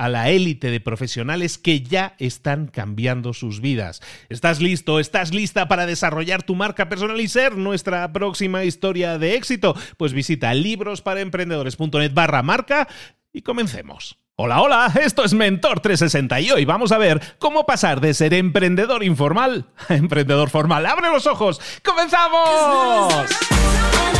a la élite de profesionales que ya están cambiando sus vidas. ¿Estás listo? ¿Estás lista para desarrollar tu marca personal y ser nuestra próxima historia de éxito? Pues visita librosparaemprendedores.net barra marca y comencemos. Hola, hola, esto es Mentor 360 y hoy vamos a ver cómo pasar de ser emprendedor informal a emprendedor formal. ¡Abre los ojos! ¡Comenzamos!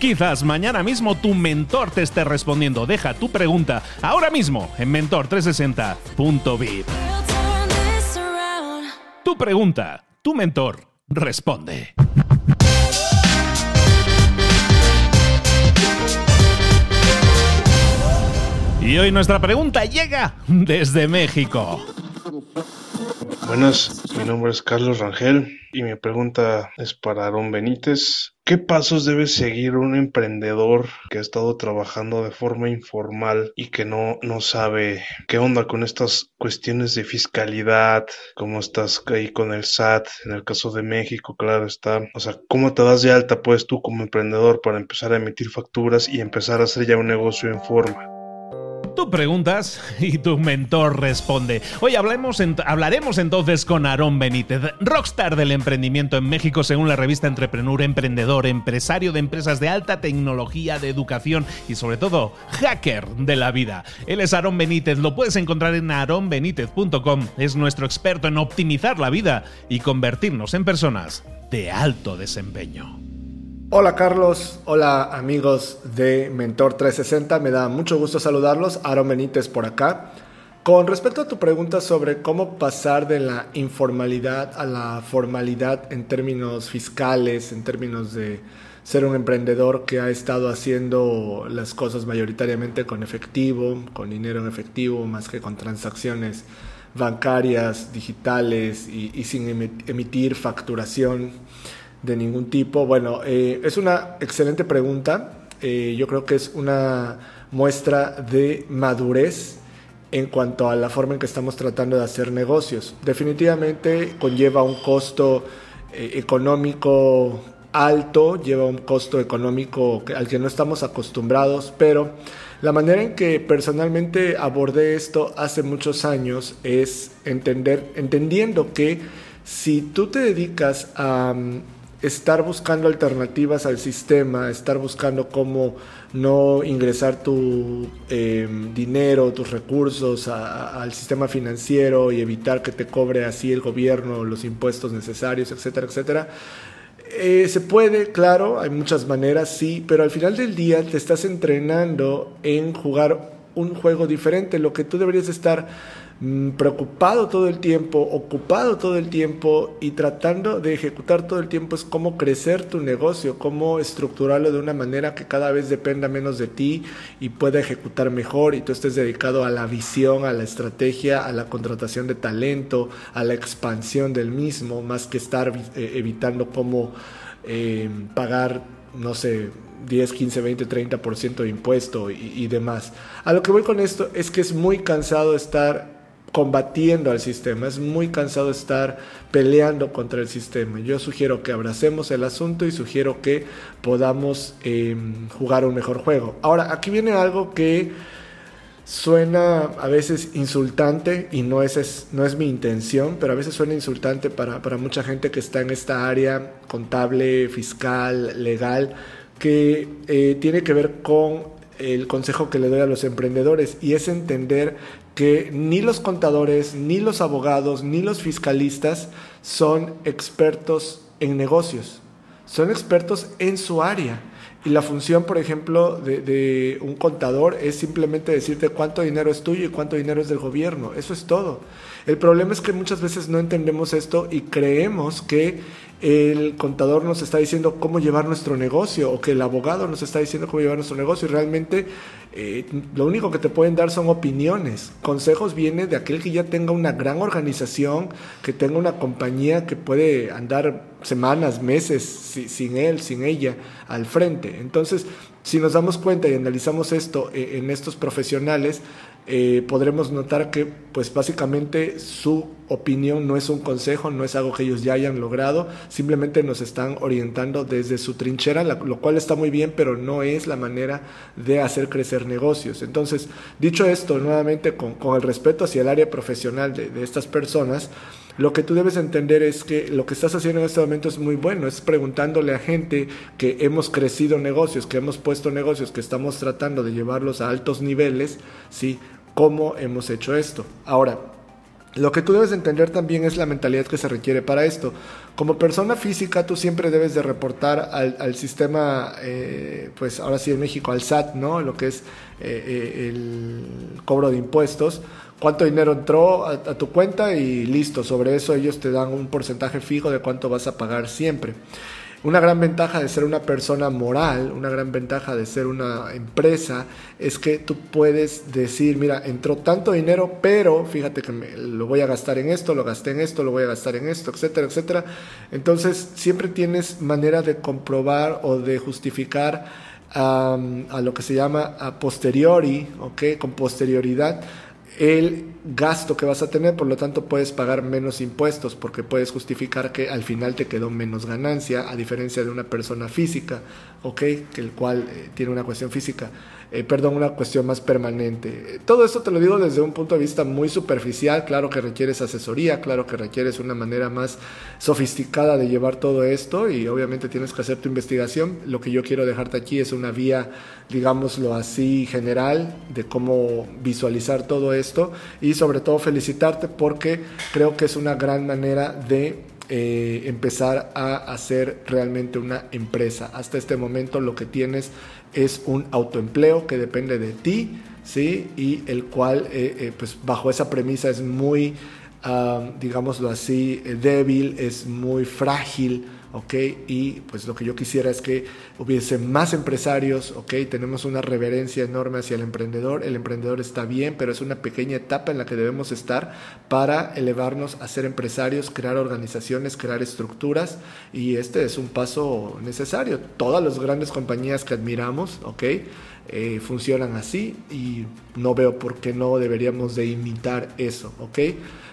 quizás mañana mismo tu mentor te esté respondiendo. Deja tu pregunta ahora mismo en mentor360.vip. Tu pregunta, tu mentor responde. Y hoy nuestra pregunta llega desde México. Buenas, mi nombre es Carlos Rangel y mi pregunta es para Aaron Benítez. ¿Qué pasos debe seguir un emprendedor que ha estado trabajando de forma informal y que no, no sabe qué onda con estas cuestiones de fiscalidad? ¿Cómo estás ahí con el SAT? En el caso de México, claro está. O sea, ¿cómo te das de alta pues tú como emprendedor para empezar a emitir facturas y empezar a hacer ya un negocio en forma? Tú preguntas y tu mentor responde. Hoy hablaremos entonces con Aarón Benítez, rockstar del emprendimiento en México según la revista Entrepreneur, emprendedor, empresario de empresas de alta tecnología, de educación y sobre todo hacker de la vida. Él es Aarón Benítez, lo puedes encontrar en aaronbenítez.com. Es nuestro experto en optimizar la vida y convertirnos en personas de alto desempeño. Hola Carlos, hola amigos de Mentor 360, me da mucho gusto saludarlos, Aaron Benítez por acá. Con respecto a tu pregunta sobre cómo pasar de la informalidad a la formalidad en términos fiscales, en términos de ser un emprendedor que ha estado haciendo las cosas mayoritariamente con efectivo, con dinero en efectivo, más que con transacciones bancarias, digitales y, sin emitir facturación de ningún tipo? Bueno, eh, es una excelente pregunta. Eh, yo creo que es una muestra de madurez en cuanto a la forma en que estamos tratando de hacer negocios. Definitivamente conlleva un costo eh, económico alto, lleva un costo económico al que no estamos acostumbrados, pero la manera en que personalmente abordé esto hace muchos años es entender, entendiendo que si tú te dedicas a estar buscando alternativas al sistema, estar buscando cómo no ingresar tu em, dinero, tus recursos al sistema financiero y evitar que te cobre así el gobierno los impuestos necesarios, etcétera, etcétera. Eh, se puede, claro, hay muchas maneras, sí, pero al final del día te estás entrenando en jugar un juego diferente. Lo que tú deberías estar preocupado todo el tiempo, ocupado todo el tiempo y tratando de ejecutar todo el tiempo es cómo crecer tu negocio, cómo estructurarlo de una manera que cada vez dependa menos de ti y pueda ejecutar mejor y tú estés dedicado a la visión, a la estrategia, a la contratación de talento, a la expansión del mismo, más que estar eh, evitando cómo eh, pagar, no sé, 10, 15, 20, 30% de impuesto y demás. A lo que voy con esto es que es muy cansado estar combatiendo al sistema, es muy cansado estar peleando contra el sistema. Yo sugiero que abracemos el asunto y sugiero que podamos em, jugar un mejor juego. Ahora, aquí viene algo que suena a veces insultante y no es, no es mi intención, pero a veces suena insultante para, para mucha gente que está en esta área contable, fiscal, legal, que eh, tiene que ver con el consejo que le doy a los emprendedores y es entender que ni los contadores, ni los abogados, ni los fiscalistas son expertos en negocios, son expertos en su área. Y la función, por ejemplo, de, un contador es simplemente decirte cuánto dinero es tuyo y cuánto dinero es del gobierno. Eso es todo. El problema es que muchas veces no entendemos esto y creemos que el contador nos está diciendo cómo llevar nuestro negocio o que el abogado nos está diciendo cómo llevar nuestro negocio y realmente eh, lo único que te pueden dar son opiniones. Consejos viene de aquel que ya tenga una gran organización, que tenga una compañía que puede andar semanas, meses sin él, sin ella al frente. Entonces, si nos damos cuenta y analizamos esto eh, en estos profesionales, eh, podremos notar que pues básicamente su opinión no es un consejo, no es algo que ellos ya hayan logrado, simplemente nos están orientando desde su trinchera, lo cual está muy bien, pero no es la manera de hacer crecer negocios. Entonces, dicho esto, nuevamente con, el respeto hacia el área profesional de, de estas personas, lo que tú debes entender es que lo que estás haciendo en este momento es muy bueno, es preguntándole a gente que hemos crecido negocios, que hemos puesto negocios, que estamos tratando de llevarlos a altos niveles, ¿sí? ¿Cómo hemos hecho esto? Ahora, lo que tú debes entender también es la mentalidad que se requiere para esto. Como persona física, tú siempre debes de reportar al, sistema, eh, pues ahora sí en México, al SAT, ¿no? Lo que es eh, eh, el cobro de impuestos cuánto dinero entró a, tu cuenta y listo, sobre eso ellos te dan un porcentaje fijo de cuánto vas a pagar siempre. Una gran ventaja de ser una persona moral, una gran ventaja de ser una empresa, es que tú puedes decir, mira, entró tanto dinero, pero fíjate que lo voy a gastar en esto, lo gasté en esto, lo voy a gastar en esto, etcétera, etcétera. Entonces, siempre tienes manera de comprobar o de justificar a lo que se llama a posteriori, ¿ok? Con posterioridad el gasto que vas a tener, por lo tanto puedes pagar menos impuestos porque puedes justificar que al final te quedó menos ganancia, a diferencia de una persona física, ¿ok? Que el cual eh, tiene una cuestión física. Eh, perdón, una cuestión más permanente. Todo esto te lo digo desde un punto de vista muy superficial, claro que requieres asesoría, claro que requieres una manera más sofisticada de llevar todo esto y obviamente tienes que hacer tu investigación. Lo que yo quiero dejarte aquí es una vía, digámoslo así, general de cómo visualizar todo esto y sobre todo felicitarte porque creo que es una gran manera de eh, empezar a hacer realmente una empresa. Hasta este momento lo que tienes es un autoempleo que depende de ti, ¿sí? Y el cual, eh, eh, pues bajo esa premisa es muy, ah, digámoslo así, débil, es muy frágil, ¿ok? Y pues lo que yo quisiera es que hubiese más empresarios, ¿ok? Tenemos una reverencia enorme hacia el emprendedor, el emprendedor está bien, pero es una pequeña etapa en la que debemos estar para elevarnos a ser empresarios, crear organizaciones, crear estructuras y este es un paso necesario. Todas las grandes compañías que admiramos, ¿ok? Eh, funcionan así y no veo por qué no deberíamos de imitar eso, ¿ok?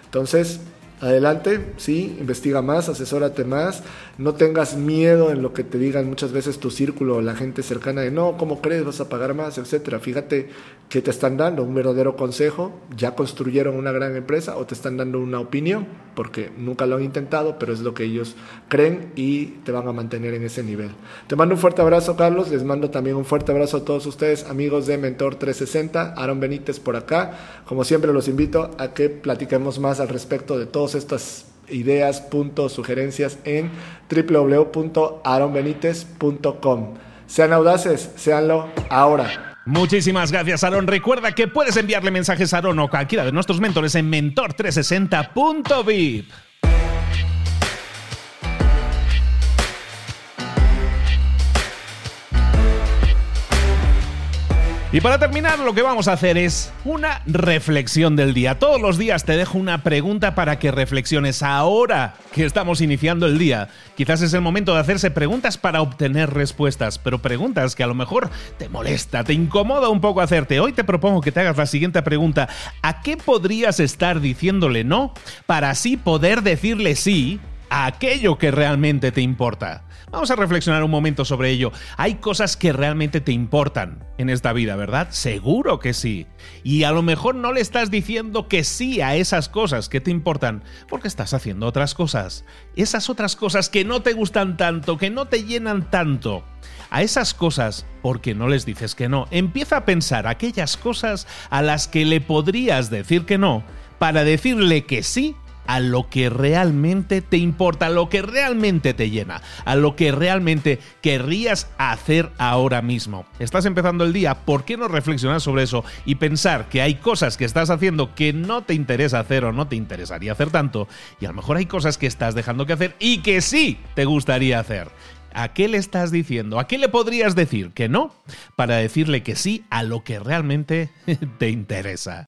Entonces, Adelante, sí, investiga más, asesórate más, no tengas miedo en lo que te digan muchas veces tu círculo, la gente cercana de no, ¿cómo crees? Vas a pagar más, etcétera. Fíjate que te están dando un verdadero consejo, ya construyeron una gran empresa o te están dando una opinión, porque nunca lo han intentado, pero es lo que ellos creen y te van a mantener en ese nivel. Te mando un fuerte abrazo, Carlos, les mando también un fuerte abrazo a todos ustedes, amigos de Mentor 360, Aaron Benítez por acá. Como siempre los invito a que platiquemos más al respecto de todo estas ideas, puntos, sugerencias en www.aronbenitez.com. Sean audaces, seanlo ahora. Muchísimas gracias, Aaron. Recuerda que puedes enviarle mensajes a Aaron o cualquiera de nuestros mentores en mentor360.vip. Y para terminar, lo que vamos a hacer es una reflexión del día. Todos los días te dejo una pregunta para que reflexiones. Ahora que estamos iniciando el día, quizás es el momento de hacerse preguntas para obtener respuestas, pero preguntas que a lo mejor te molesta, te incomoda un poco hacerte. Hoy te propongo que te hagas la siguiente pregunta. ¿A qué podrías estar diciéndole no para así poder decirle sí a aquello que realmente te importa? Vamos a reflexionar un momento sobre ello. Hay cosas que realmente te importan en esta vida, ¿verdad? Seguro que sí. Y a lo mejor no le estás diciendo que sí a esas cosas que te importan porque estás haciendo otras cosas. Esas otras cosas que no te gustan tanto, que no te llenan tanto. A esas cosas, porque no les dices que no, empieza a pensar aquellas cosas a las que le podrías decir que no para decirle que sí a lo que realmente te importa, a lo que realmente te llena, a lo que realmente querrías hacer ahora mismo. Estás empezando el día, ¿por qué no reflexionar sobre eso y pensar que hay cosas que estás haciendo que no te interesa hacer o no te interesaría hacer tanto? Y a lo mejor hay cosas que estás dejando que hacer y que sí te gustaría hacer. ¿A qué le estás diciendo? ¿A qué le podrías decir que no? Para decirle que sí a lo que realmente te interesa.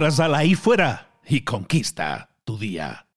Ahora sal ahí fuera y conquista tu día.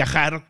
viajar